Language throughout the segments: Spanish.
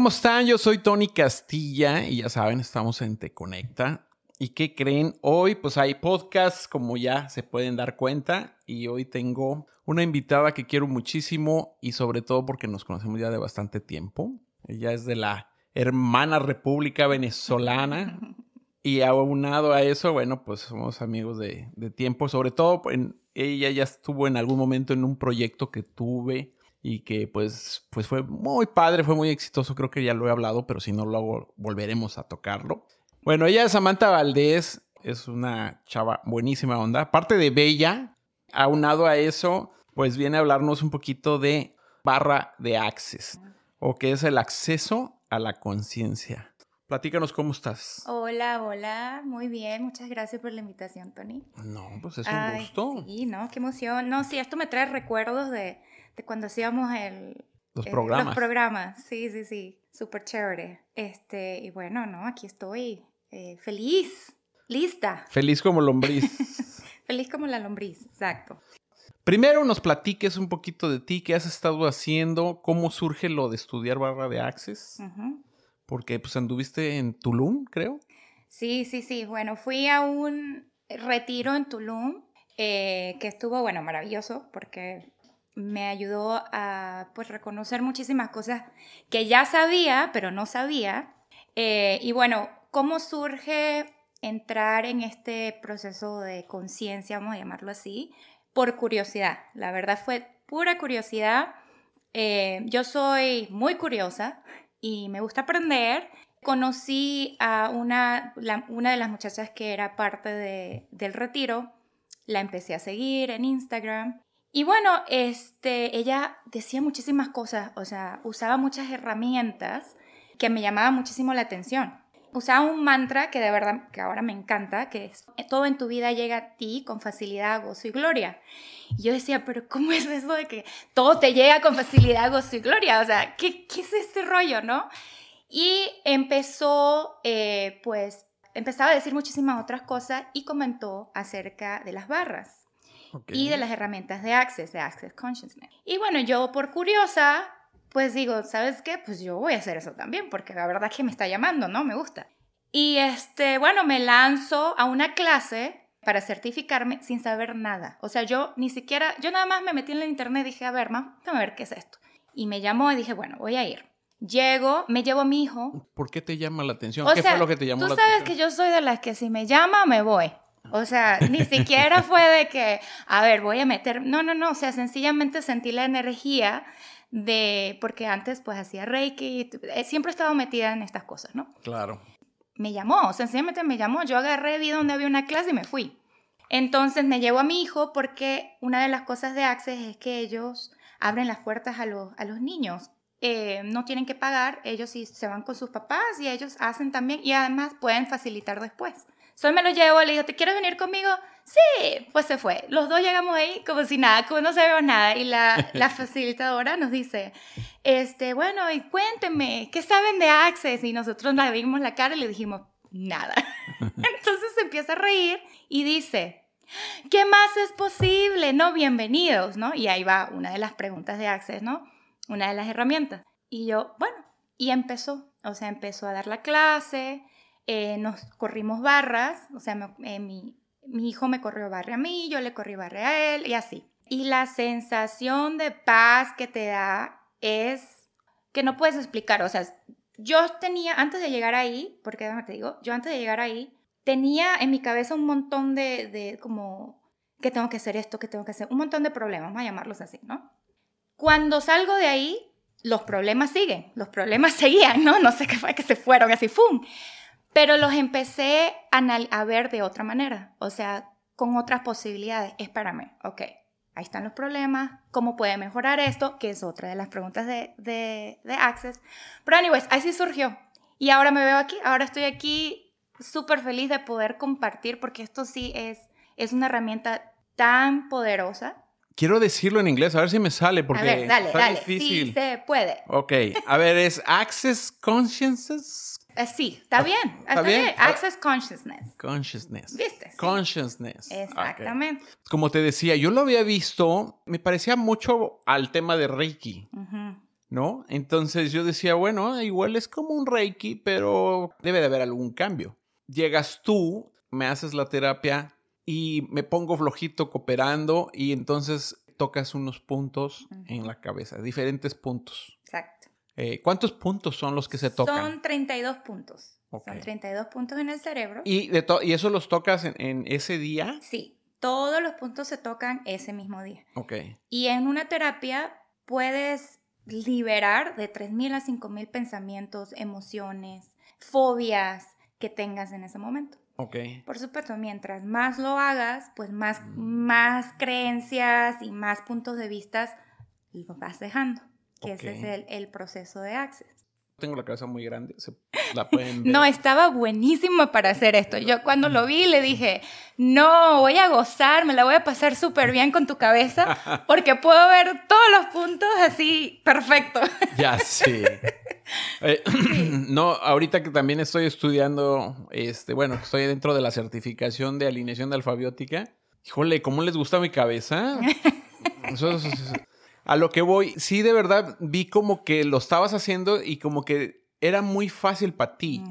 ¿cómo están? Yo soy Tony Castilla y ya saben, estamos en Te Conecta. ¿Y qué creen? Hoy pues hay podcast, como ya se pueden dar cuenta, y hoy tengo una invitada que quiero muchísimo y sobre todo porque nos conocemos ya de bastante tiempo. Ella es de la hermana República Venezolana y aunado a eso, bueno, pues somos amigos de, de tiempo, sobre todo en, ella ya estuvo en algún momento en un proyecto que tuve y que pues, pues fue muy padre, fue muy exitoso, creo que ya lo he hablado, pero si no lo hago, volveremos a tocarlo. Bueno, ella es Samantha Valdés, es una chava buenísima onda, aparte de bella, aunado a eso, pues viene a hablarnos un poquito de barra de access, o que es el acceso a la conciencia. Platícanos cómo estás. Hola, hola, muy bien, muchas gracias por la invitación, Tony. No, pues es un gusto. Sí, no, qué emoción. No, sí, esto me trae recuerdos de, de cuando hacíamos el, los programas. Los programas, sí, sí, sí, súper chévere. Este, y bueno, no, aquí estoy eh, feliz, lista. Feliz como lombriz. feliz como la lombriz, exacto. Primero nos platiques un poquito de ti, qué has estado haciendo, cómo surge lo de estudiar barra de Access. Porque pues anduviste en Tulum, creo. Sí, sí, sí. Bueno, fui a un retiro en Tulum eh, que estuvo, bueno, maravilloso porque me ayudó a pues reconocer muchísimas cosas que ya sabía, pero no sabía. Eh, y bueno, ¿cómo surge entrar en este proceso de conciencia, vamos a llamarlo así? Por curiosidad. La verdad fue pura curiosidad. Eh, yo soy muy curiosa y me gusta aprender. Conocí a una, una de las muchachas que era parte de, del retiro. La empecé a seguir en Instagram y bueno, este, ella decía muchísimas cosas, o sea, usaba muchas herramientas que me llamaban muchísimo la atención. Usaba un mantra que de verdad, que ahora me encanta, que es, todo en tu vida llega a ti con facilidad, gozo y gloria. Y yo decía, pero ¿cómo es eso de que todo te llega con facilidad, gozo y gloria? O sea, ¿qué, qué es este rollo, no? Y empezó, eh, pues, empezaba a decir muchísimas otras cosas y comentó acerca de las barras y de las herramientas de Access, de Access Consciousness. Y bueno, yo por curiosa, pues digo, ¿sabes qué? Pues yo voy a hacer eso también, porque la verdad es que me está llamando, ¿no? Me gusta. Y este, bueno, me lanzo a una clase para certificarme sin saber nada. O sea, yo ni siquiera, yo nada más me metí en la internet y dije, a ver, ma, a ver qué es esto. Y me llamó y dije, bueno, voy a ir. Llego, me llevo a mi hijo. ¿Por qué te llama la atención? ¿Qué fue lo que te llamó la atención? Tú sabes que yo soy de las que si me llama, me voy. O sea, ni siquiera fue de que, a ver, voy a meter, no, no, no, o sea, sencillamente sentí la energía de, porque antes pues hacía Reiki, eh, siempre he estado metida en estas cosas, ¿no? Claro. Me llamó, sencillamente me llamó, yo agarré, vi donde había una clase y me fui. Entonces me llevo a mi hijo porque una de las cosas de Access es que ellos abren las puertas a los, a los niños. Eh, no tienen que pagar, ellos sí se van con sus papás y ellos hacen también y además pueden facilitar después. Solo me lo llevo, le digo, ¿te quieres venir conmigo? Sí, pues se fue. Los dos llegamos ahí como si nada, como no sabemos nada. Y la, la facilitadora nos dice, este, bueno, y cuéntenme, ¿qué saben de Access? Y nosotros le vimos la cara y le dijimos, nada. Entonces se empieza a reír y dice, ¿qué más es posible? No, bienvenidos, ¿no? Y ahí va una de las preguntas de Access, ¿no? Una de las herramientas. Y yo, bueno, y empezó, o sea, empezó a dar la clase, eh, nos corrimos barras, o sea, eh, mi, hijo me corrió barre a mí, yo le corrí barre a él y así. Y la sensación de paz que te da es que no puedes explicar, o sea, yo tenía, antes de llegar ahí, porque te digo, yo antes de llegar ahí, tenía en mi cabeza un montón de, de como, que tengo que hacer esto, que tengo que hacer, un montón de problemas, vamos a llamarlos así, ¿no? Cuando salgo de ahí, los problemas siguen, los problemas seguían, ¿no? No sé qué fue que se fueron así, ¡fum! Pero los empecé a, ver de otra manera, o sea, con otras posibilidades. Espérame, ok, ahí están los problemas, ¿cómo puede mejorar esto? Que es otra de las preguntas de, de, de Access. Pero anyways, así surgió. Y ahora me veo aquí, ahora estoy aquí súper feliz de poder compartir porque esto sí es, es una herramienta tan poderosa. Quiero decirlo en inglés, a ver si me sale porque a ver, dale, está dale. difícil. Sí se puede. Ok, a ver, es Access Consciences sí, está bien. Está, bien? Access Consciousness. Consciousness. ¿Viste? Consciousness. Exactamente. Como te decía, yo lo había visto, me parecía mucho al tema de Reiki. ¿no? Entonces yo decía, bueno, igual es como un Reiki, pero debe de haber algún cambio. Llegas tú, me haces la terapia y me pongo flojito cooperando y entonces tocas unos puntos en la cabeza, diferentes puntos. Exacto. Eh, ¿Cuántos puntos son los que se tocan? Son 32 puntos. Son 32 puntos en el cerebro. ¿Y, de ¿Y eso los tocas en, en, ese día? Sí, todos los puntos se tocan ese mismo día. Ok. Y en una terapia puedes liberar de 3.000 a 5.000 pensamientos, emociones, fobias que tengas en ese momento. Ok. Por supuesto, mientras más lo hagas, pues más, más creencias y más puntos de vista lo vas dejando, que ese es el, el proceso de Access tengo la cabeza muy grande, se la pueden No, estaba buenísimo para hacer esto. Yo cuando lo vi le dije, no, voy a gozar, me la voy a pasar súper bien con tu cabeza, porque puedo ver todos los puntos así perfecto. Ya, sí. Eh, no, ahorita que también estoy estudiando, este, bueno, estoy dentro de la certificación de alineación de alfabiótica. Híjole, ¿cómo les gusta mi cabeza? Eso, a lo que voy, sí de verdad vi como que lo estabas haciendo y como que era muy fácil para ti.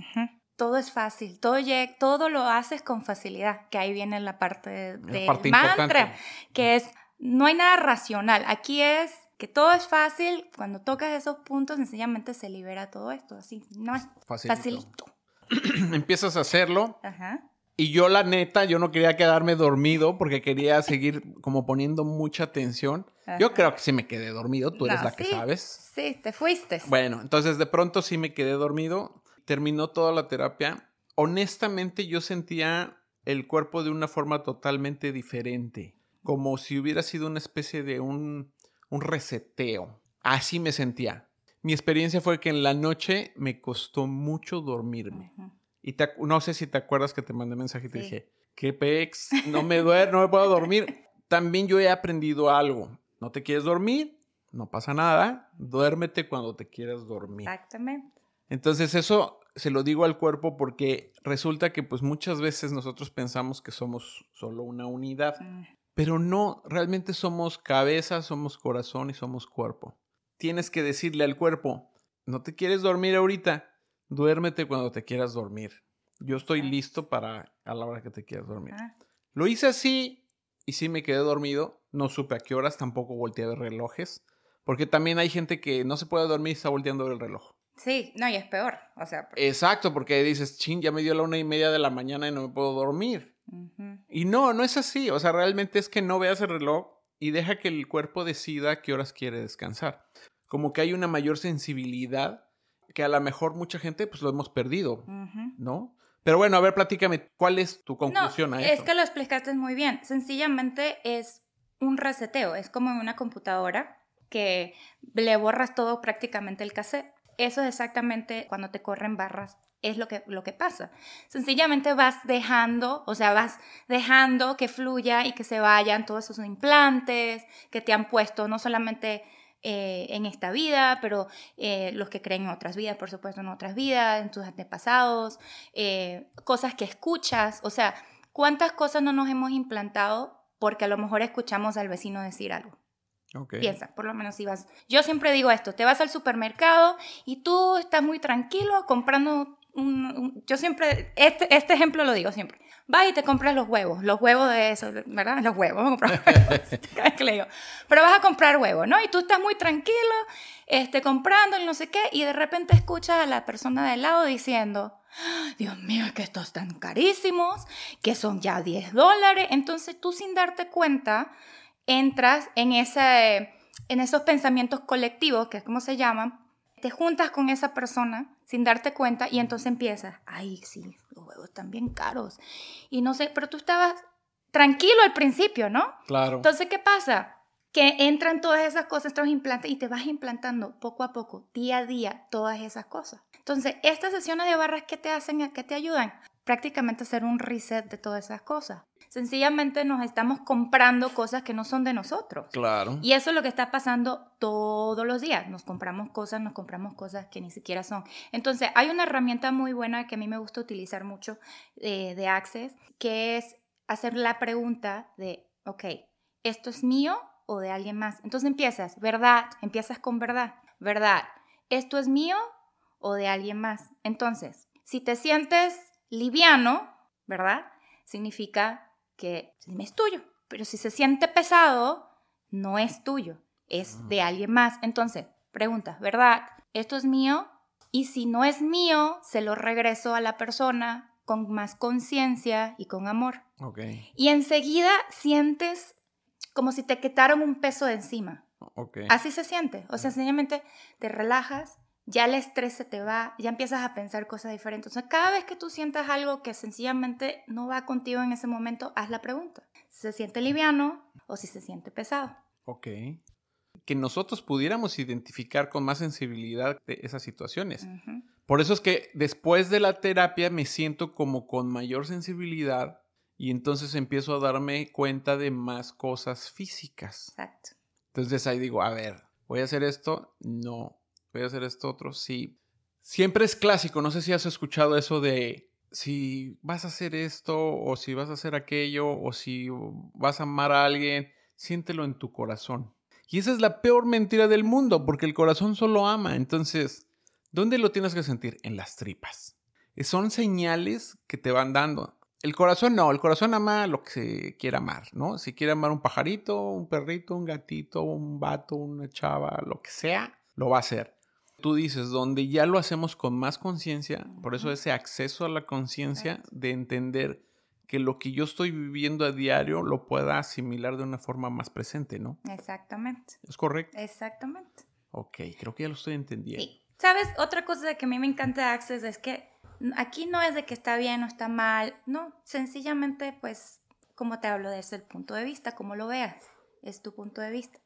Todo es fácil, todo, todo lo haces con facilidad, que ahí viene la parte de, mantra, que es, no hay nada racional, aquí es que todo es fácil, cuando tocas esos puntos sencillamente se libera todo esto, así, no es facilito. Empiezas a hacerlo. Ajá. Y yo la neta, yo no quería quedarme dormido porque quería seguir como poniendo mucha atención. Yo creo que sí me quedé dormido, tú eres la que sabes. Sí, te fuiste. Bueno, entonces de pronto sí me quedé dormido, terminó toda la terapia. Honestamente yo sentía el cuerpo de una forma totalmente diferente, como si hubiera sido una especie de un, un reseteo. Así me sentía. Mi experiencia fue que en la noche me costó mucho dormirme. Y no sé si te acuerdas que te mandé mensaje y te dije, qué pex, no me duermo, no me puedo dormir. También yo he aprendido algo. No te quieres dormir, no pasa nada, duérmete cuando te quieras dormir. Exactamente. Entonces eso se lo digo al cuerpo porque resulta que pues muchas veces nosotros pensamos que somos solo una unidad, mm. pero no, realmente somos cabeza, somos corazón y somos cuerpo. Tienes que decirle al cuerpo, no te quieres dormir ahorita, duérmete cuando te quieras dormir. Yo estoy listo para a la hora que te quieras dormir. Ah. Lo hice así y sí me quedé dormido. No supe a qué horas, tampoco volteé a ver relojes. Porque también hay gente que no se puede dormir y está volteando el reloj. Sí, no, y es peor. O sea, Exacto, porque dices, chin, ya me dio la una y media de la mañana y no me puedo dormir. Y no, no es así. O sea, realmente es que no veas el reloj y deja que el cuerpo decida qué horas quiere descansar. Como que hay una mayor sensibilidad que a lo mejor mucha gente pues lo hemos perdido, ¿no? Pero bueno, a ver, platícame, ¿cuál es tu conclusión a eso? Es que lo explicaste muy bien. Sencillamente es un reseteo, es como en una computadora que le borras todo prácticamente el cassette. Eso es exactamente cuando te corren barras, es lo que, lo que pasa. Sencillamente vas dejando, o sea, vas dejando que fluya y que se vayan todos esos implantes que te han puesto, no solamente eh, en esta vida, pero eh, los que creen en otras vidas, por supuesto, en otras vidas, en tus antepasados, eh, cosas que escuchas, o sea, ¿cuántas cosas no nos hemos implantado porque a lo mejor escuchamos al vecino decir algo? Piensa, por lo menos si vas. Yo siempre digo esto: te vas al supermercado y tú estás muy tranquilo comprando un. yo siempre. Este, este ejemplo lo digo siempre vas y te compras los huevos, los huevos de eso, ¿verdad? Los huevos, vamos a comprar cada vez que le digo. Pero vas a comprar huevos, ¿no? Y tú estás muy tranquilo, este, comprando y no sé qué, y de repente escuchas a la persona del lado diciendo, Dios mío, es que estos están carísimos, que son ya 10 dólares. Entonces tú sin darte cuenta entras en, ese, en esos pensamientos colectivos, que es como se llaman, te juntas con esa persona sin darte cuenta y entonces empiezas, ay, sí, los huevos están bien caros. Y no sé, pero tú estabas tranquilo al principio, ¿no? Claro. Entonces, ¿qué pasa? Que entran todas esas cosas, estos implantes, y te vas implantando poco a poco, día a día, todas esas cosas. Entonces, estas sesiones de barras, ¿qué te hacen? ¿Qué te ayudan? Prácticamente hacer un reset de todas esas cosas. Sencillamente nos estamos comprando cosas que no son de nosotros. Claro. Y eso es lo que está pasando todos los días. Nos compramos cosas, nos compramos cosas que ni siquiera son. Entonces, hay una herramienta muy buena que a mí me gusta utilizar mucho eh, de Access, que es hacer la pregunta de, ok, ¿esto es mío o de alguien más? Entonces empiezas, ¿verdad? Empiezas con verdad. ¿verdad? ¿Esto es mío o de alguien más? Entonces, si te sientes liviano, ¿verdad? Significa que es tuyo. Pero si se siente pesado, no es tuyo, es de alguien más. Entonces, pregunta, ¿verdad? ¿Esto es mío? Y si no es mío, se lo regreso a la persona con más conciencia y con amor. Okay. Y enseguida sientes como si te quitaron un peso de encima. Okay. Así se siente. O sea, sencillamente te relajas, ya el estrés se te va, ya empiezas a pensar cosas diferentes. O sea, cada vez que tú sientas algo que sencillamente no va contigo en ese momento, haz la pregunta. Si se siente liviano o si se siente pesado. Ok. Que nosotros pudiéramos identificar con más sensibilidad de esas situaciones. Por eso es que después de la terapia me siento como con mayor sensibilidad y entonces empiezo a darme cuenta de más cosas físicas. Exacto. Entonces ahí digo, a ver, ¿voy a hacer esto? No voy a hacer esto otro, sí. Siempre es clásico, no sé si has escuchado eso de si vas a hacer esto o si vas a hacer aquello o si vas a amar a alguien, siéntelo en tu corazón. Y esa es la peor mentira del mundo, porque el corazón solo ama. Entonces, ¿dónde lo tienes que sentir? En las tripas. Son señales que te van dando. El corazón no, el corazón ama lo que se quiera amar, ¿no? Si quiere amar un pajarito, un perrito, un gatito, un vato, una chava, lo que sea, lo va a hacer tú dices, donde ya lo hacemos con más conciencia, por eso ese acceso a la conciencia de entender que lo que yo estoy viviendo a diario lo pueda asimilar de una forma más presente, ¿no? Exactamente. ¿Es correcto? Exactamente. Ok, creo que ya lo estoy entendiendo. Sí. ¿Sabes? Otra cosa que a mí me encanta de Access es que aquí no es de que está bien o está mal, no, sencillamente pues como te hablo desde el punto de vista, como lo veas, es tu punto de vista.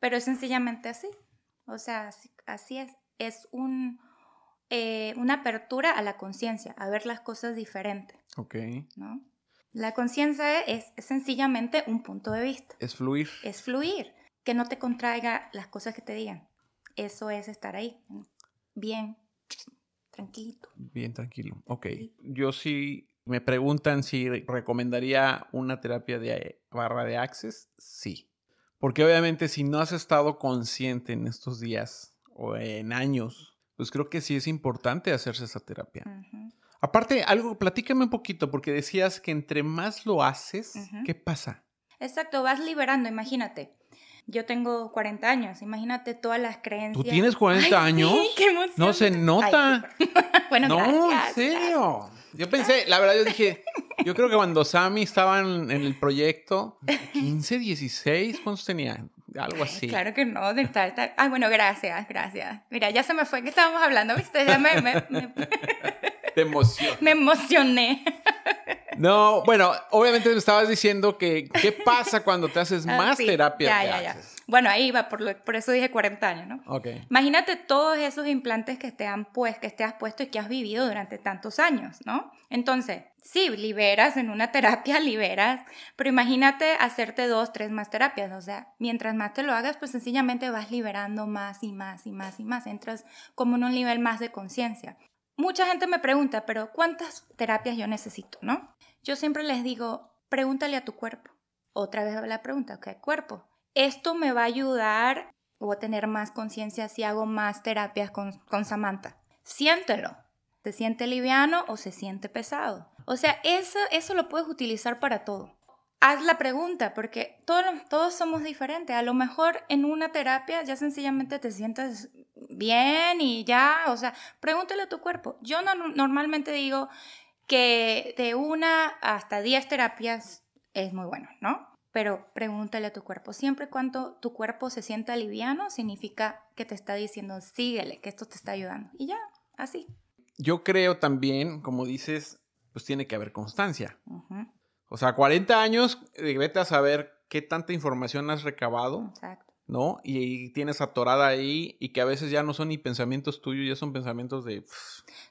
Pero es sencillamente así. O sea, así es es un, eh, una apertura a la conciencia, a ver las cosas diferentes. Ok. ¿no? La conciencia es, sencillamente un punto de vista. Es fluir. Es fluir. Que no te contraiga las cosas que te digan. Eso es estar ahí. Bien, tranquilito. Bien, tranquilo. Ok. Yo sí me preguntan si recomendaría una terapia de barra de access. Sí. Porque obviamente si no has estado consciente en estos días o en años, pues creo que sí es importante hacerse esa terapia. Aparte, algo, platícame un poquito, porque decías que entre más lo haces, ¿qué pasa? Exacto, vas liberando, imagínate. Yo tengo 40 años, imagínate todas las creencias. ¿Tú tienes 40 años? Sí, qué emoción. No se nota. bueno, no, en serio. Yo pensé, la verdad, yo dije, yo creo que cuando Sammy estaba en, el proyecto, 15, 16, ¿cuántos tenía? Algo así. Claro que no. Está, está. Ay, bueno, gracias, gracias. Mira, ya se me fue que estábamos hablando, ¿viste? Ya me... me, Te emocioné. Me emocioné. No, bueno, obviamente me estabas diciendo que qué pasa cuando te haces ah, más terapia. Ya, ya, ya. Bueno, ahí va, por, por eso dije 40 años, ¿no? Ok. Imagínate todos esos implantes que te han pues, que te has puesto y que has vivido durante tantos años, ¿no? Entonces, sí, liberas en una terapia, liberas, pero imagínate hacerte dos, tres más terapias, o sea, mientras más te lo hagas, pues sencillamente vas liberando más y más y más y más, entras como en un nivel más de conciencia. Mucha gente me pregunta, pero ¿cuántas terapias yo necesito, no? Yo siempre les digo, pregúntale a tu cuerpo. Otra vez la pregunta, ¿qué cuerpo? Esto me va a ayudar o a tener más conciencia si hago más terapias con, con Samantha. Siéntelo. ¿Se siente liviano o se siente pesado? O sea, eso, eso lo puedes utilizar para todo. Haz la pregunta, porque todos, todos somos diferentes. A lo mejor en una terapia ya sencillamente te sientes bien y ya, o sea, pregúntale a tu cuerpo. Yo normalmente digo que de una hasta diez terapias es muy bueno, ¿no? Pero pregúntale a tu cuerpo. Siempre cuando tu cuerpo se sienta liviano, significa que te está diciendo, síguele, que esto te está ayudando. Y ya, así. Yo creo también, como dices, pues tiene que haber constancia. O sea, 40 años, eh, vete a saber qué tanta información has recabado. Exacto. ¿No? Y, tienes atorada ahí y que a veces ya no son ni pensamientos tuyos, ya son pensamientos de...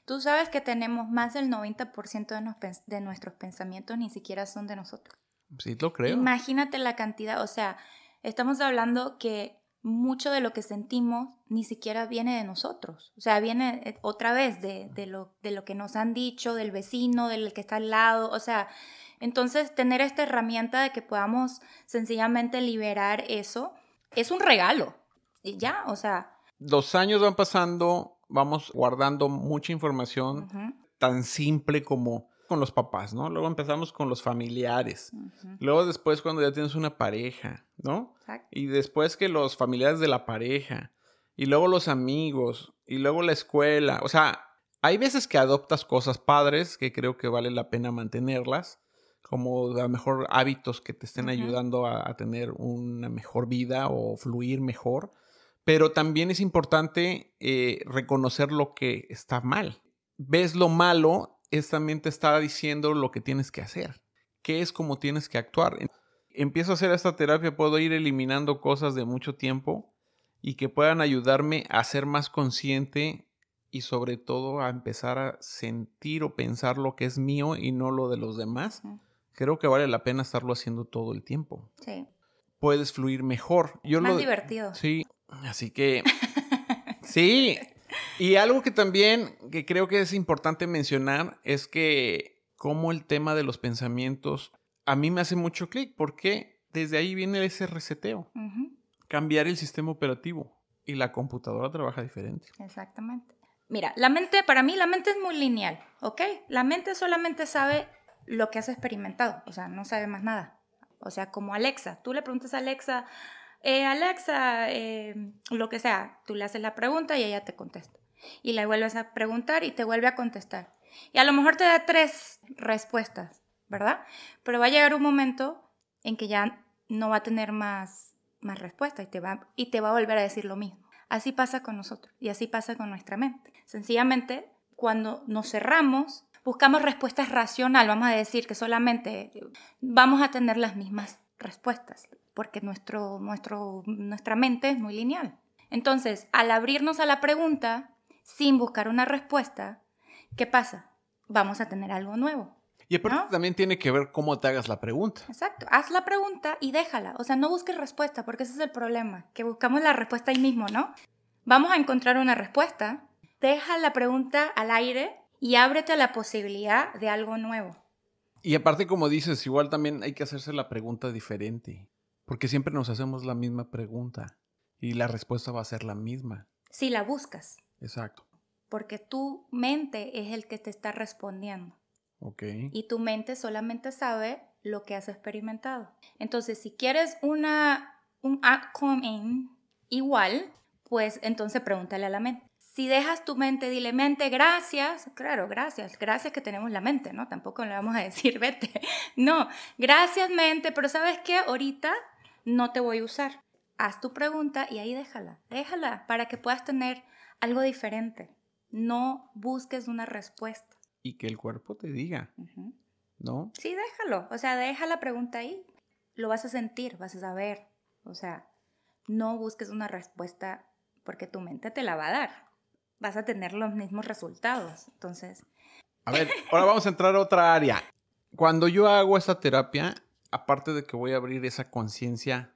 Tú sabes que tenemos más del 90% de, de nuestros pensamientos ni siquiera son de nosotros. Sí, lo creo. Imagínate la cantidad, o sea, estamos hablando que mucho de lo que sentimos ni siquiera viene de nosotros. O sea, viene eh, otra vez de, lo, de lo que nos han dicho, del vecino, del que está al lado. O sea, entonces tener esta herramienta de que podamos sencillamente liberar eso es un regalo. Y ya, o sea, los años van pasando, vamos guardando mucha información tan simple como con los papás, ¿no? Luego empezamos con los familiares. Luego después cuando ya tienes una pareja, ¿no? exacto. Y después que los familiares de la pareja. Y luego los amigos. Y luego la escuela. O sea, hay veces que adoptas cosas padres que creo que vale la pena mantenerlas. Como a lo mejor hábitos que te estén ayudando a, a tener una mejor vida o fluir mejor. Pero también es importante eh, reconocer lo que está mal. Ves lo malo, es también te está diciendo lo que tienes que hacer. ¿Qué es como tienes que actuar? empiezo a hacer esta terapia, puedo ir eliminando cosas de mucho tiempo y que puedan ayudarme a ser más consciente y sobre todo a empezar a sentir o pensar lo que es mío y no lo de los demás. Creo que vale la pena estarlo haciendo todo el tiempo. Sí, Puedes fluir mejor. Yo más lo divertido. Sí, así que sí. Y algo que también que creo que es importante mencionar es que como el tema de los pensamientos a mí me hace mucho clic porque desde ahí viene ese reseteo, cambiar el sistema operativo y la computadora trabaja diferente. Exactamente. Mira, la mente, para mí la mente es muy lineal, ¿ok? La mente solamente sabe lo que has experimentado, o sea, no sabe más nada. O sea, como Alexa, tú le preguntas a Alexa, eh, Alexa, eh, lo que sea, tú le haces la pregunta y ella te contesta. Y le vuelves a preguntar y te vuelve a contestar. Y a lo mejor te da tres respuestas, ¿verdad? Pero va a llegar un momento en que ya no va a tener más, más respuestas y te, va, y te va a volver a decir lo mismo. Así pasa con nosotros y así pasa con nuestra mente. Sencillamente, cuando nos cerramos, buscamos respuestas racional, vamos a decir que solamente vamos a tener las mismas respuestas, porque nuestro, nuestro, nuestra mente es muy lineal. Entonces, al abrirnos a la pregunta sin buscar una respuesta, ¿qué pasa? Vamos a tener algo nuevo. Y aparte ¿No? también tiene que ver cómo te hagas la pregunta. Exacto, haz la pregunta y déjala. O sea, no busques respuesta, porque ese es el problema, que buscamos la respuesta ahí mismo, ¿no? Vamos a encontrar una respuesta, deja la pregunta al aire y ábrete a la posibilidad de algo nuevo. Y aparte, como dices, igual también hay que hacerse la pregunta diferente, porque siempre nos hacemos la misma pregunta y la respuesta va a ser la misma. Si la buscas, Exacto. porque tu mente es el que te está respondiendo. Ok. y tu mente solamente sabe lo que has experimentado. Entonces, si quieres una, un outcome igual, pues entonces pregúntale a la mente. Si dejas tu mente, dile mente, gracias. Claro, gracias. Gracias que tenemos la mente, ¿no? Tampoco le vamos a decir vete. No, gracias mente, pero ¿sabes qué? Ahorita no te voy a usar. Haz tu pregunta y ahí déjala. Déjala para que puedas tener algo diferente. No busques una respuesta. Y que el cuerpo te diga. ¿no? Sí, déjalo. O sea, deja la pregunta ahí. Lo vas a sentir, vas a saber. O sea, no busques una respuesta porque tu mente te la va a dar. Vas a tener los mismos resultados. Entonces, A ver, ahora vamos a entrar a otra área. Cuando yo hago esta terapia, aparte de que voy a abrir esa conciencia,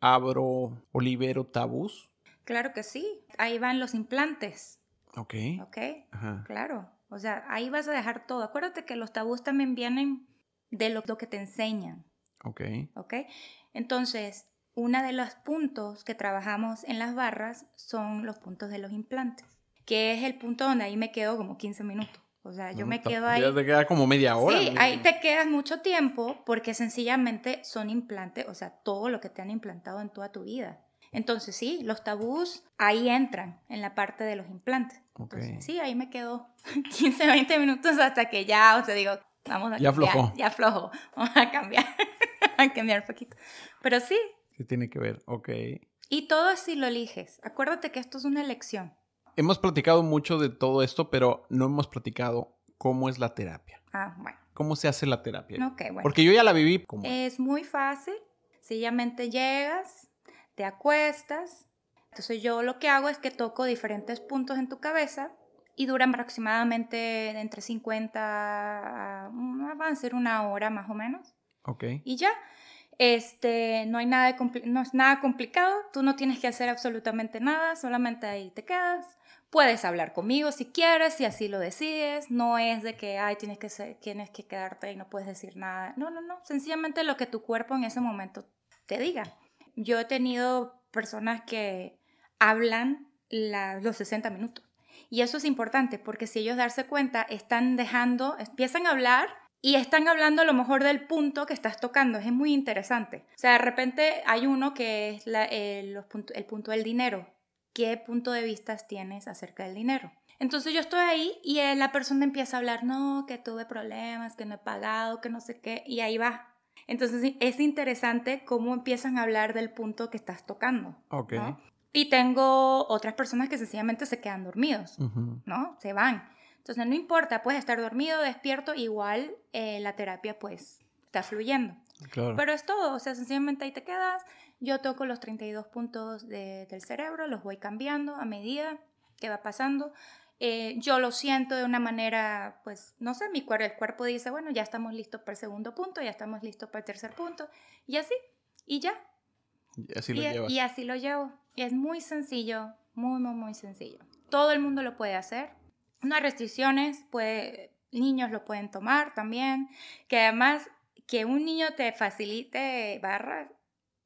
abro o libero tabús. claro que sí. Ahí van los implantes. Ok. ¿Ok? Ajá. Claro. O sea, ahí vas a dejar todo. Acuérdate que los tabús también vienen de lo, lo que te enseñan. Ok. ¿ok? Entonces, uno de los puntos que trabajamos en las barras son los puntos de los implantes, que es el punto donde ahí me quedo como 15 minutos. O sea, yo me No, quedo ya ahí. te queda como media hora. Sí, ahí te quedas mucho tiempo porque sencillamente son implantes, o sea, todo lo que te han implantado en toda tu vida. Entonces, sí, los tabús ahí entran en la parte de los implantes. Ok. Entonces, sí, ahí me quedo 15, 20 minutos hasta que ya, o sea, digo, vamos a Ya cambiar, aflojó. Ya aflojo, vamos a cambiar, a cambiar un poquito. Pero sí, Sí tiene que ver, ok. y todo así lo eliges. Acuérdate que esto es una elección. Hemos platicado mucho de todo esto, pero no hemos platicado cómo es la terapia. Ah, bueno. ¿Cómo se hace la terapia? Ok, bueno. Porque yo ya la viví como... Es muy fácil. Sencillamente llegas, te acuestas. Entonces yo lo que hago es que toco diferentes puntos en tu cabeza y duran aproximadamente entre 50 a... mm, Va a ser una hora más o menos. Ok. Y ya. Este, no hay nada de no es nada complicado, tú no tienes que hacer absolutamente nada, solamente ahí te quedas. Puedes hablar conmigo si quieres, si así lo decides. No es de que, ay, tienes que, ser- tienes que quedarte y no puedes decir nada. No, no, no. Sencillamente lo que tu cuerpo en ese momento te diga. Yo he tenido personas que hablan los 60 minutos. Y eso es importante porque si ellos darse cuenta, están dejando, empiezan a hablar y están hablando a lo mejor del punto que estás tocando. Es muy interesante. O sea, de repente hay uno que es el, el punto del dinero. ¿Qué punto de vista tienes acerca del dinero? Entonces yo estoy ahí y la persona empieza a hablar, no, que tuve problemas, que no he pagado, que no sé qué, y ahí va. Entonces es interesante cómo empiezan a hablar del punto que estás tocando. Ok. Y tengo otras personas que sencillamente se quedan dormidos, ¿no? Se van. Entonces no importa, puedes estar dormido, despierto, igual eh, la terapia pues está fluyendo. Claro. Pero es todo, o sea, sencillamente ahí te quedas. Yo toco los 32 puntos del cerebro, los voy cambiando a medida que va pasando. Eh, yo lo siento de una manera, pues, no sé, mi cuerpo, el cuerpo dice, bueno, ya estamos listos para el segundo punto, ya estamos listos para el tercer punto, y así, y ya. Y así lo llevas. Y así lo llevo. Y es muy sencillo, muy, muy, muy sencillo. Todo el mundo lo puede hacer. No hay restricciones, pues, niños lo pueden tomar también, que además que un niño te facilite barras,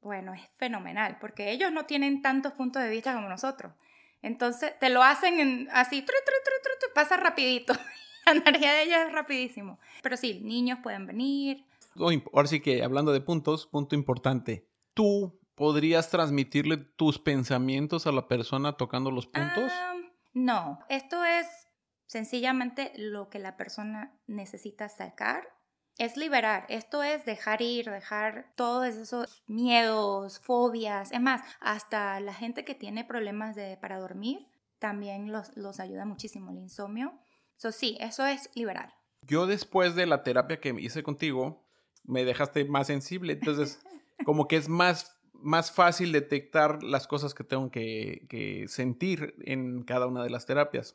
bueno, es fenomenal, porque ellos no tienen tantos puntos de vista como nosotros. Entonces, te lo hacen en, así, tru, tru, pasa rapidito. La energía de ellos es rapidísimo. Pero sí, niños pueden venir. Ahora sí que, hablando de puntos, punto importante. ¿Tú podrías transmitirle tus pensamientos a la persona tocando los puntos? No, esto es sencillamente lo que la persona necesita sacar es liberar, esto es dejar ir, dejar todos esos miedos, fobias, es más, hasta la gente que tiene problemas de, para dormir también los, los ayuda muchísimo el insomnio. So, sí, eso es liberar. Yo después de la terapia que hice contigo, me dejaste más sensible, entonces como que es más, más fácil detectar las cosas que tengo que, que sentir en cada una de las terapias.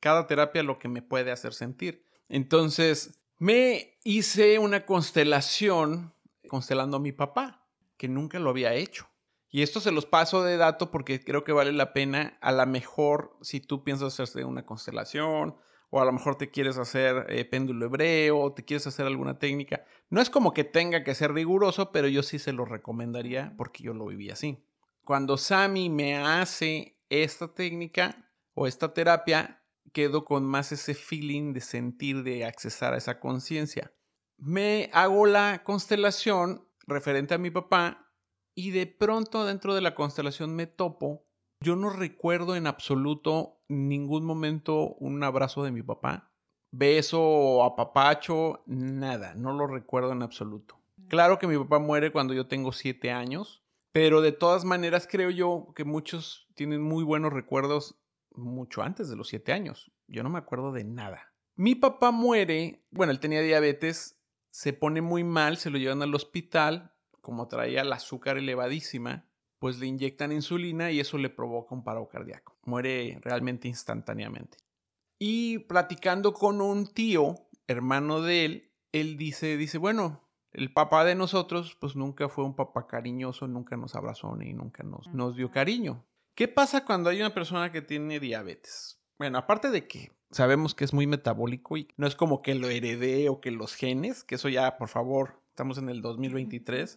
Cada terapia lo que me puede hacer sentir. Entonces, me hice una constelación constelando a mi papá, que nunca lo había hecho. Y esto se los paso de dato porque creo que vale la pena. A lo mejor, si tú piensas hacer una constelación, o a lo mejor te quieres hacer eh, péndulo hebreo, o te quieres hacer alguna técnica. No es como que tenga que ser riguroso, pero yo sí se lo recomendaría porque yo lo viví así. Cuando Sammy me hace esta técnica o esta terapia, quedo con más ese feeling de sentir, de accesar a esa conciencia. Me hago la constelación referente a mi papá y de pronto dentro de la constelación me topo. Yo no recuerdo en absoluto ningún momento un abrazo de mi papá, beso o apapacho, nada, no lo recuerdo en absoluto. Claro que mi papá muere cuando yo tengo siete años, pero de todas maneras creo yo que muchos tienen muy buenos recuerdos mucho antes de los siete años. Yo no me acuerdo de nada. Mi papá muere, bueno, él tenía diabetes, se pone muy mal, se lo llevan al hospital, como traía el azúcar elevadísima, pues le inyectan insulina y eso le provoca un paro cardíaco. Muere realmente instantáneamente. Y platicando con un tío, hermano de él, él dice, dice, bueno, el papá de nosotros, pues nunca fue un papá cariñoso, nunca nos abrazó ni nunca nos, nos dio cariño. ¿Qué pasa cuando hay una persona que tiene diabetes? Bueno, aparte de que sabemos que es muy metabólico y no es como que lo heredé o que los genes, que eso ya, por favor, estamos en el 2023,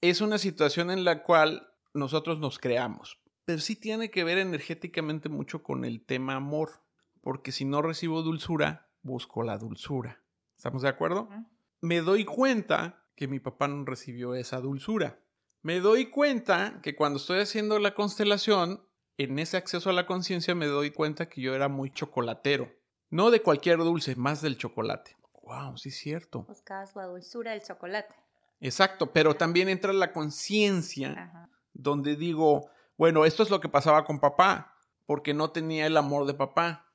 es una situación en la cual nosotros nos creamos. Pero sí tiene que ver energéticamente mucho con el tema amor, porque si no recibo dulzura, busco la dulzura. ¿Estamos de acuerdo? Me doy cuenta que mi papá no recibió esa dulzura me doy cuenta que cuando estoy haciendo la constelación, en ese acceso a la conciencia me doy cuenta que yo era muy chocolatero. No de cualquier dulce, más del chocolate. Wow, sí es cierto. Buscabas la dulzura del chocolate. Exacto, pero también entra la conciencia donde digo, bueno, esto es lo que pasaba con papá, porque no tenía el amor de papá.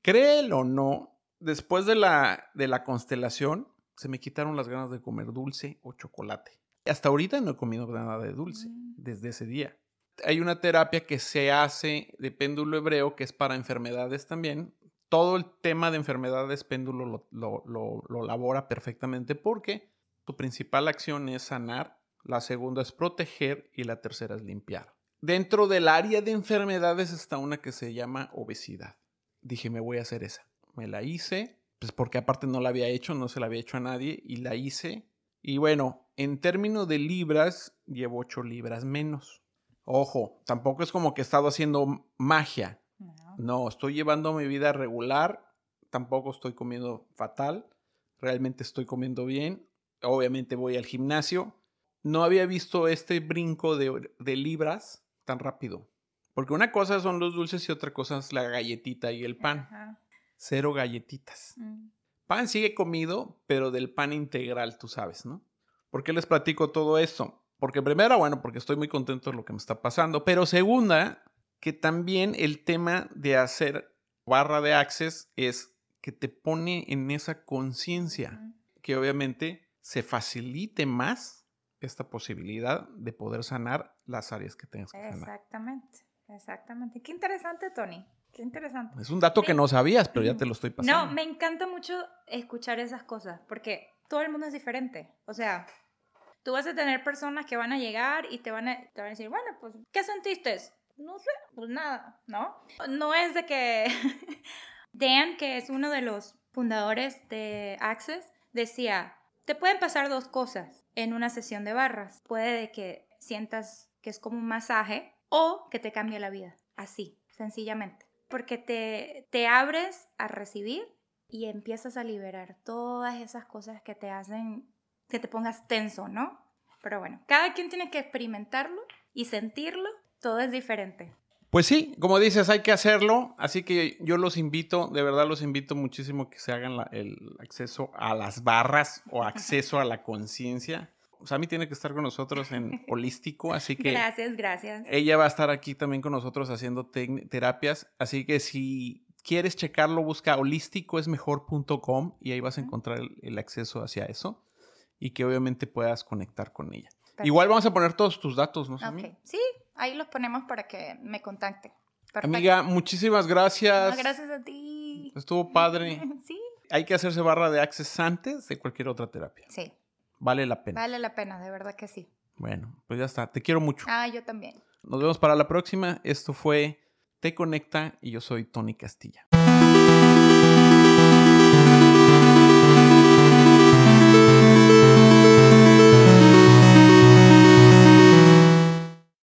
Créelo o no, después de la, de la constelación, se me quitaron las ganas de comer dulce o chocolate. Hasta ahorita no he comido nada de dulce, mm. desde ese día. Hay una terapia que se hace de péndulo hebreo, que es para enfermedades también. Todo el tema de enfermedades péndulo lo, lo, labora perfectamente porque tu principal acción es sanar, la segunda es proteger y la tercera es limpiar. Dentro del área de enfermedades está una que se llama obesidad. Dije, me voy a hacer esa. Me la hice, pues porque aparte no la había hecho, no se la había hecho a nadie, y la hice. Y bueno, en términos de libras, llevo 8 libras menos. Ojo, tampoco es como que he estado haciendo magia. No. No, estoy llevando mi vida regular, tampoco estoy comiendo fatal, realmente estoy comiendo bien, obviamente voy al gimnasio. No había visto este brinco de, de libras tan rápido, porque una cosa son los dulces y otra cosa es la galletita y el pan. Ajá. Cero galletitas. Mm. Pan sigue comido, pero del pan integral, tú sabes, ¿no? ¿Por qué les platico todo esto? Porque primera, bueno, porque estoy muy contento de lo que me está pasando, pero segunda, que también el tema de hacer barra de access es que te pone en esa conciencia, que obviamente se facilite más esta posibilidad de poder sanar las áreas que tengas que sanar. Exactamente, exactamente. Qué interesante, Tony. Qué interesante. Es un dato que no sabías, pero ya te lo estoy pasando. No, me encanta mucho escuchar esas cosas porque todo el mundo es diferente. O sea, tú vas a tener personas que van a llegar y te van a, te van a decir, bueno, pues, ¿qué sentiste? No sé, pues nada, ¿no? No es de que Dan, que es uno de los fundadores de Access, decía, te pueden pasar dos cosas en una sesión de barras. Puede de que sientas que es como un masaje o que te cambie la vida. Así, sencillamente. Porque te, te abres a recibir y empiezas a liberar todas esas cosas que te hacen que te pongas tenso, ¿no? Pero bueno, cada quien tiene que experimentarlo y sentirlo, todo es diferente. Pues sí, como dices, hay que hacerlo. Así que yo los invito, de verdad los invito muchísimo que se hagan la- el acceso a las barras o acceso a la conciencia. Sammy tiene que estar con nosotros en holístico, así que Gracias, gracias. ella va a estar aquí también con nosotros haciendo tec- terapias. Así que si quieres checarlo, busca holísticoesmejor.com y ahí vas a encontrar el, el acceso hacia eso y que obviamente puedas conectar con ella. Perfecto. Igual vamos a poner todos tus datos, ¿no, Sammy? Ok, sí, ahí los ponemos para que me contacte. Perfecto. Amiga, muchísimas gracias. No, gracias a ti. Estuvo padre. Sí, Hay que hacerse barra de access antes de cualquier otra terapia. sí, Vale la pena. vale la pena, de verdad que sí. Bueno, pues ya está. Te quiero mucho. Ah, yo también. Nos vemos para la próxima. Esto fue Te Conecta y yo soy Tony Castilla.